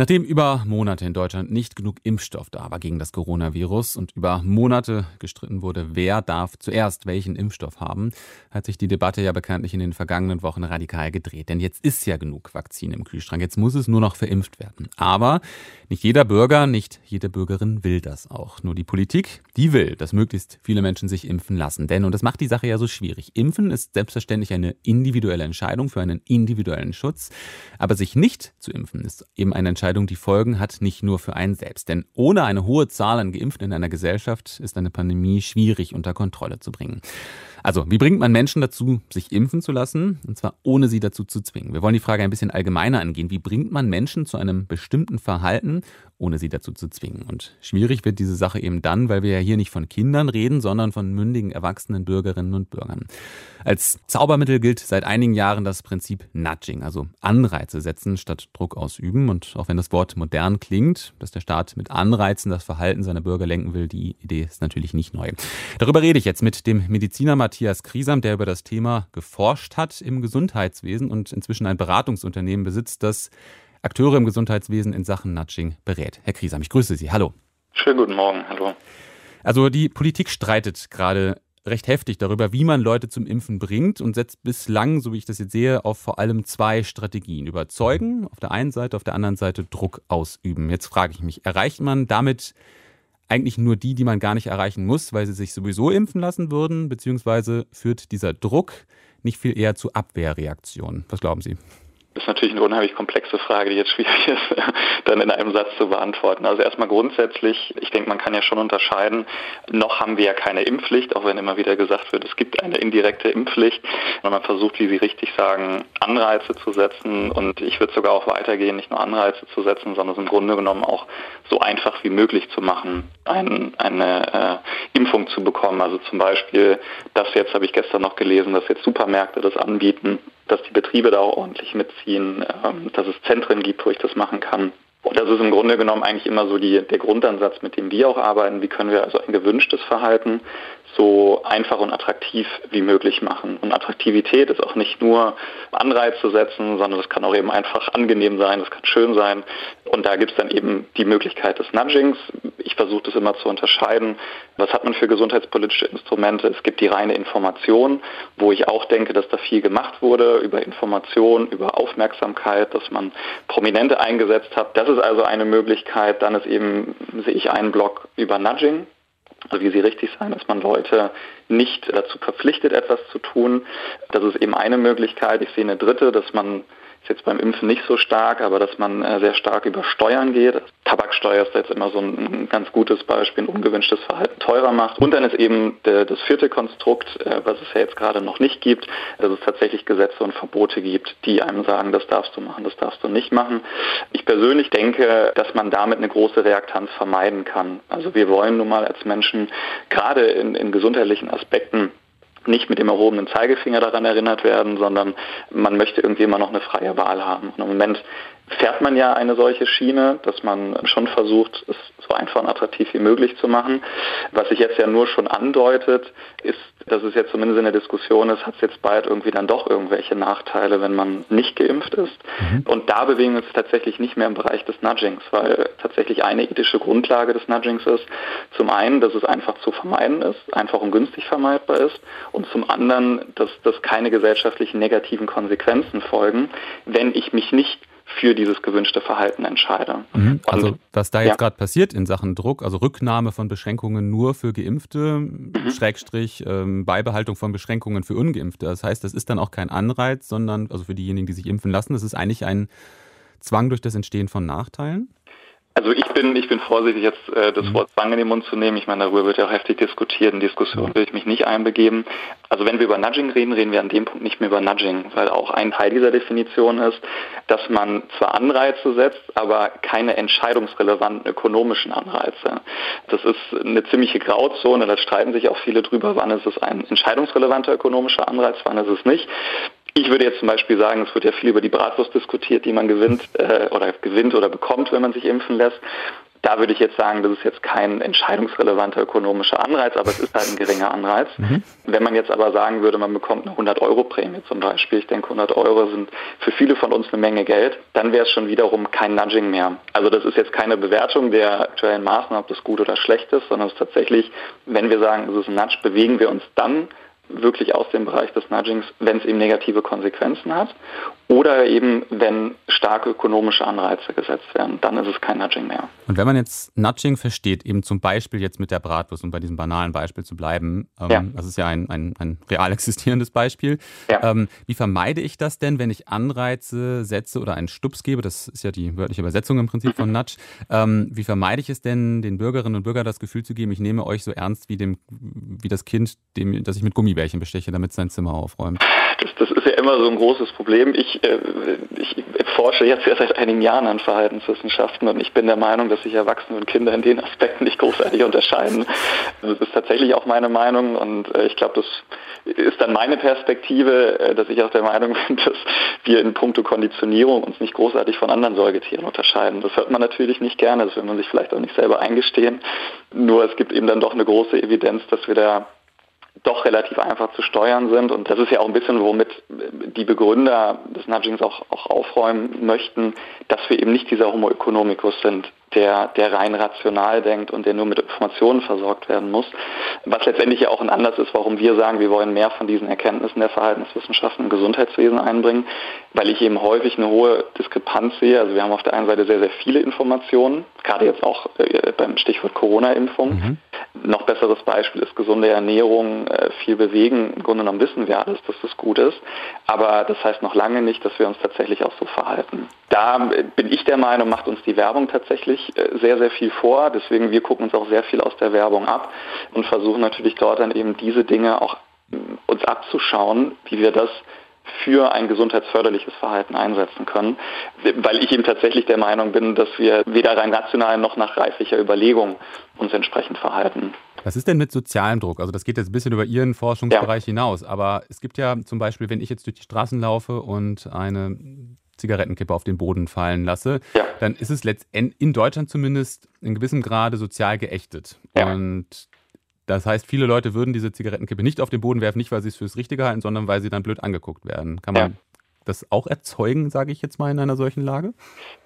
Nachdem über Monate in Deutschland nicht genug Impfstoff da war gegen das Coronavirus und über Monate gestritten wurde, wer darf zuerst welchen Impfstoff haben, hat sich die Debatte ja bekanntlich in den vergangenen Wochen radikal gedreht. Denn jetzt ist ja genug Vakzin im Kühlschrank, jetzt muss es nur noch verimpft werden. Aber nicht jeder Bürger, nicht jede Bürgerin will das auch. Nur die Politik, die will, dass möglichst viele Menschen sich impfen lassen. Denn, und das macht die Sache ja so schwierig, impfen ist selbstverständlich eine individuelle Entscheidung für einen individuellen Schutz. Aber sich nicht zu impfen ist eben eine Entscheidung, Entscheidung die Folgen hat, nicht nur für einen selbst. Denn ohne eine hohe Zahl an Geimpften in einer Gesellschaft ist eine Pandemie schwierig unter Kontrolle zu bringen. Also, wie bringt man Menschen dazu, sich impfen zu lassen? Und zwar ohne sie dazu zu zwingen. Wir wollen die Frage ein bisschen allgemeiner angehen. Wie bringt man Menschen zu einem bestimmten Verhalten, ohne sie dazu zu zwingen? Und schwierig wird diese Sache eben dann, weil wir ja hier nicht von Kindern reden, sondern von mündigen, erwachsenen Bürgerinnen und Bürgern. Als Zaubermittel gilt seit einigen Jahren das Prinzip Nudging, also Anreize setzen statt Druck ausüben. Und auch wenn das Wort modern klingt, dass der Staat mit Anreizen das Verhalten seiner Bürger lenken will, die Idee ist natürlich nicht neu. Darüber rede ich jetzt mit dem Mediziner Matthias Kriesam, der über das Thema geforscht hat im Gesundheitswesen und inzwischen ein Beratungsunternehmen besitzt, das Akteure im Gesundheitswesen in Sachen Nudging berät. Herr Kriesam, ich grüße Sie. Hallo. Schönen guten Morgen. Hallo. Also die Politik streitet gerade recht heftig darüber, wie man Leute zum Impfen bringt und setzt bislang, so wie ich das jetzt sehe, auf vor allem zwei Strategien. Überzeugen auf der einen Seite, auf der anderen Seite Druck ausüben. Jetzt frage ich mich, erreicht man damit eigentlich nur die, die man gar nicht erreichen muss, weil sie sich sowieso impfen lassen würden, beziehungsweise führt dieser Druck nicht viel eher zu Abwehrreaktionen? Was glauben Sie? Das ist natürlich eine unheimlich komplexe Frage, die jetzt schwierig ist, dann in einem Satz zu beantworten. Also erstmal grundsätzlich, ich denke, man kann ja schon unterscheiden, noch haben wir ja keine Impfpflicht, auch wenn immer wieder gesagt wird, es gibt eine indirekte Impfpflicht. Und man versucht, wie Sie richtig sagen, Anreize zu setzen und ich würde sogar auch weitergehen, nicht nur Anreize zu setzen, sondern es im Grunde genommen auch so einfach wie möglich zu machen, ein, eine äh, Impfung zu bekommen. Also zum Beispiel, das jetzt habe ich gestern noch gelesen, dass jetzt Supermärkte das anbieten, dass die Betriebe da auch ordentlich mitziehen, ähm, dass es Zentren gibt, wo ich das machen kann. Und das ist im Grunde genommen eigentlich immer so die, der Grundansatz, mit dem wir auch arbeiten. Wie können wir also ein gewünschtes Verhalten so einfach und attraktiv wie möglich machen. Und Attraktivität ist auch nicht nur Anreiz zu setzen, sondern das kann auch eben einfach angenehm sein, das kann schön sein. Und da gibt es dann eben die Möglichkeit des Nudgings. Ich versuche das immer zu unterscheiden. Was hat man für gesundheitspolitische Instrumente? Es gibt die reine Information, wo ich auch denke, dass da viel gemacht wurde über Information, über Aufmerksamkeit, dass man Prominente eingesetzt hat. Das ist also eine Möglichkeit. Dann ist eben, sehe ich einen Block über Nudging also wie Sie richtig sagen, dass man Leute nicht dazu verpflichtet, etwas zu tun. Das ist eben eine Möglichkeit. Ich sehe eine dritte, dass man ist jetzt beim Impfen nicht so stark, aber dass man äh, sehr stark über Steuern geht. Tabaksteuer ist jetzt immer so ein ganz gutes Beispiel, ein ungewünschtes Verhalten teurer macht. Und dann ist eben das vierte Konstrukt, äh, was es ja jetzt gerade noch nicht gibt, dass es tatsächlich Gesetze und Verbote gibt, die einem sagen, das darfst du machen, das darfst du nicht machen. Ich persönlich denke, dass man damit eine große Reaktanz vermeiden kann. Also wir wollen nun mal als Menschen gerade in, in gesundheitlichen Aspekten nicht mit dem erhobenen Zeigefinger daran erinnert werden, sondern man möchte irgendwie immer noch eine freie Wahl haben. Und im Moment fährt man ja eine solche Schiene, dass man schon versucht, es so einfach und attraktiv wie möglich zu machen. Was sich jetzt ja nur schon andeutet, ist, dass es jetzt zumindest in der Diskussion ist, hat es jetzt bald irgendwie dann doch irgendwelche Nachteile, wenn man nicht geimpft ist. Mhm. Und da bewegen wir uns tatsächlich nicht mehr im Bereich des Nudgings, weil tatsächlich eine ethische Grundlage des Nudgings ist, zum einen, dass es einfach zu vermeiden ist, einfach und günstig vermeidbar ist und zum anderen, dass, dass keine gesellschaftlichen negativen Konsequenzen folgen, wenn ich mich nicht für dieses gewünschte Verhalten entscheide. Mhm. Also was da jetzt ja. gerade passiert in Sachen Druck, also Rücknahme von Beschränkungen nur für Geimpfte, mhm. Schrägstrich ähm, Beibehaltung von Beschränkungen für Ungeimpfte. Das heißt, das ist dann auch kein Anreiz, sondern also für diejenigen, die sich impfen lassen, das ist eigentlich ein Zwang durch das Entstehen von Nachteilen. Also ich bin, ich bin vorsichtig, jetzt äh, das mhm. Wort Zwang in den Mund zu nehmen. Ich meine, darüber wird ja auch heftig diskutiert. In Diskussion will ich mich nicht einbegeben. Also wenn wir über Nudging reden, reden wir an dem Punkt nicht mehr über Nudging, weil auch ein Teil dieser Definition ist, dass man zwar Anreize setzt, aber keine entscheidungsrelevanten ökonomischen Anreize. Das ist eine ziemliche Grauzone, da streiten sich auch viele drüber, wann ist es ein entscheidungsrelevanter ökonomischer Anreiz, wann ist es nicht. Ich würde jetzt zum Beispiel sagen, es wird ja viel über die Bratwurst diskutiert, die man gewinnt äh, oder gewinnt oder bekommt, wenn man sich impfen lässt Da würde ich jetzt sagen, das ist jetzt kein entscheidungsrelevanter ökonomischer Anreiz, aber es ist halt ein geringer Anreiz. Mhm. Wenn man jetzt aber sagen würde, man bekommt eine 100-Euro-Prämie zum Beispiel, ich denke 100 Euro sind für viele von uns eine Menge Geld, dann wäre es schon wiederum kein Nudging mehr. Also das ist jetzt keine Bewertung der aktuellen Maßnahmen, ob das gut oder schlecht ist, sondern es ist tatsächlich, wenn wir sagen, es ist ein Nudge, bewegen wir uns dann wirklich aus dem Bereich des Nudgings, wenn es eben negative Konsequenzen hat oder eben, wenn starke ökonomische Anreize gesetzt werden, dann ist es kein Nudging mehr. Und wenn man jetzt Nudging versteht, eben zum Beispiel jetzt mit der Bratwurst, um bei diesem banalen Beispiel zu bleiben, ähm, ja. das ist ja ein, ein, ein real existierendes Beispiel, ja. ähm, wie vermeide ich das denn, wenn ich Anreize setze oder einen Stups gebe, das ist ja die wörtliche Übersetzung im Prinzip von Nudge, ähm, wie vermeide ich es denn, den Bürgerinnen und Bürgern das Gefühl zu geben, ich nehme euch so ernst wie, dem, wie das Kind, dem, das ich mit Gummibärchen besteche, damit sein Zimmer aufräumt? Das, das ist ja immer so ein großes Problem. Ich, äh, ich forsche jetzt ja seit einigen Jahren an Verhaltenswissenschaften und ich bin der Meinung, dass sich Erwachsene und Kinder in den Aspekten nicht großartig unterscheiden. Das ist tatsächlich auch meine Meinung und äh, ich glaube, das ist dann meine Perspektive, äh, dass ich auch der Meinung bin, dass wir in puncto Konditionierung uns nicht großartig von anderen Säugetieren unterscheiden. Das hört man natürlich nicht gerne, das will man sich vielleicht auch nicht selber eingestehen. Nur es gibt eben dann doch eine große Evidenz, dass wir da doch relativ einfach zu steuern sind. Und das ist ja auch ein bisschen, womit die Begründer des Nudgings auch, auch aufräumen möchten, dass wir eben nicht dieser Homo economicus sind, der, der rein rational denkt und der nur mit Informationen versorgt werden muss. Was letztendlich ja auch ein Anlass ist, warum wir sagen, wir wollen mehr von diesen Erkenntnissen der Verhaltenswissenschaften im Gesundheitswesen einbringen, weil ich eben häufig eine hohe Diskrepanz sehe. Also wir haben auf der einen Seite sehr, sehr viele Informationen, gerade jetzt auch äh, beim Stichwort Corona-Impfung. Mhm. Noch besseres Beispiel ist gesunde Ernährung, äh, viel bewegen. Im Grunde genommen wissen wir alles, dass das gut ist. Aber das heißt noch lange nicht, dass wir uns tatsächlich auch so verhalten. Da bin ich der Meinung, macht uns die Werbung tatsächlich äh, sehr, sehr viel vor. Deswegen, wir gucken uns auch sehr viel aus der Werbung ab und versuchen natürlich dort dann eben diese Dinge auch uns abzuschauen, wie wir das für ein gesundheitsförderliches Verhalten einsetzen können, weil ich eben tatsächlich der Meinung bin, dass wir weder rein rational noch nach reiflicher Überlegung uns entsprechend verhalten. Was ist denn mit sozialem Druck? Also das geht jetzt ein bisschen über Ihren Forschungsbereich ja. hinaus, aber es gibt ja zum Beispiel, wenn ich jetzt durch die Straßen laufe und eine Zigarettenkippe auf den Boden fallen lasse, ja. dann ist es letztendlich in Deutschland zumindest in gewissem Grade sozial geächtet. Ja. Und das heißt, viele Leute würden diese Zigarettenkippe nicht auf den Boden werfen, nicht weil sie es fürs Richtige halten, sondern weil sie dann blöd angeguckt werden. Kann man ja. das auch erzeugen, sage ich jetzt mal, in einer solchen Lage?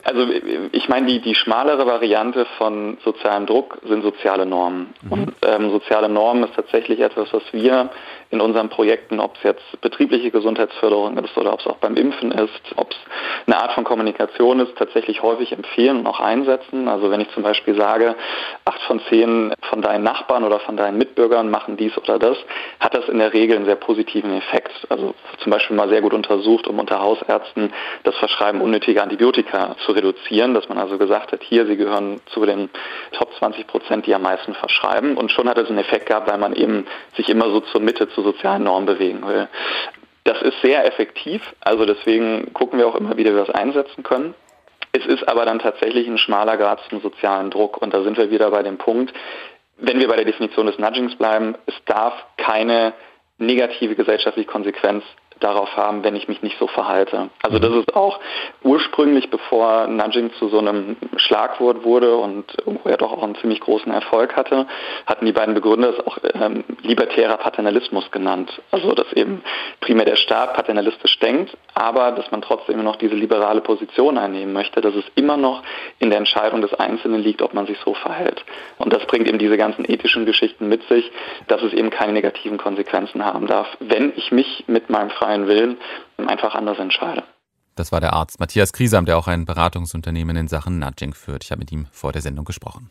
Also ich meine, die, die schmalere Variante von sozialem Druck sind soziale Normen. Mhm. Und ähm, soziale Normen ist tatsächlich etwas, was wir in unseren Projekten, ob es jetzt betriebliche Gesundheitsförderung ist oder ob es auch beim Impfen ist, ob es eine Art von Kommunikation ist, tatsächlich häufig empfehlen und auch einsetzen. Also wenn ich zum Beispiel sage, acht von zehn von deinen Nachbarn oder von deinen Mitbürgern machen dies oder das, hat das in der Regel einen sehr positiven Effekt. Also zum Beispiel mal sehr gut untersucht, um unter Hausärzten das Verschreiben unnötiger Antibiotika zu reduzieren, dass man also gesagt hat, hier, sie gehören zu den Top 20 Prozent, die am meisten verschreiben. Und schon hat es einen Effekt gehabt, weil man eben sich immer so zur Mitte, zu sozialen Normen bewegen will. Das ist sehr effektiv, also deswegen gucken wir auch immer wieder, wie wir das einsetzen können. Es ist aber dann tatsächlich ein schmaler Grad zum sozialen Druck und da sind wir wieder bei dem Punkt, wenn wir bei der Definition des Nudgings bleiben, es darf keine negative gesellschaftliche Konsequenz darauf haben, wenn ich mich nicht so verhalte. Also das ist auch ursprünglich, bevor Nudging zu so einem Schlagwort wurde und irgendwo ja doch auch einen ziemlich großen Erfolg hatte, hatten die beiden Begründer es auch ähm, libertärer Paternalismus genannt. Also dass eben primär der Staat paternalistisch denkt, aber dass man trotzdem noch diese liberale Position einnehmen möchte, dass es immer noch in der Entscheidung des Einzelnen liegt, ob man sich so verhält. Und das bringt eben diese ganzen ethischen Geschichten mit sich, dass es eben keine negativen Konsequenzen haben darf, wenn ich mich mit meinem freien freien Willen einfach anders entscheide. Das war der Arzt Matthias Kriesam, der auch ein Beratungsunternehmen in Sachen Nudging führt. Ich habe mit ihm vor der Sendung gesprochen.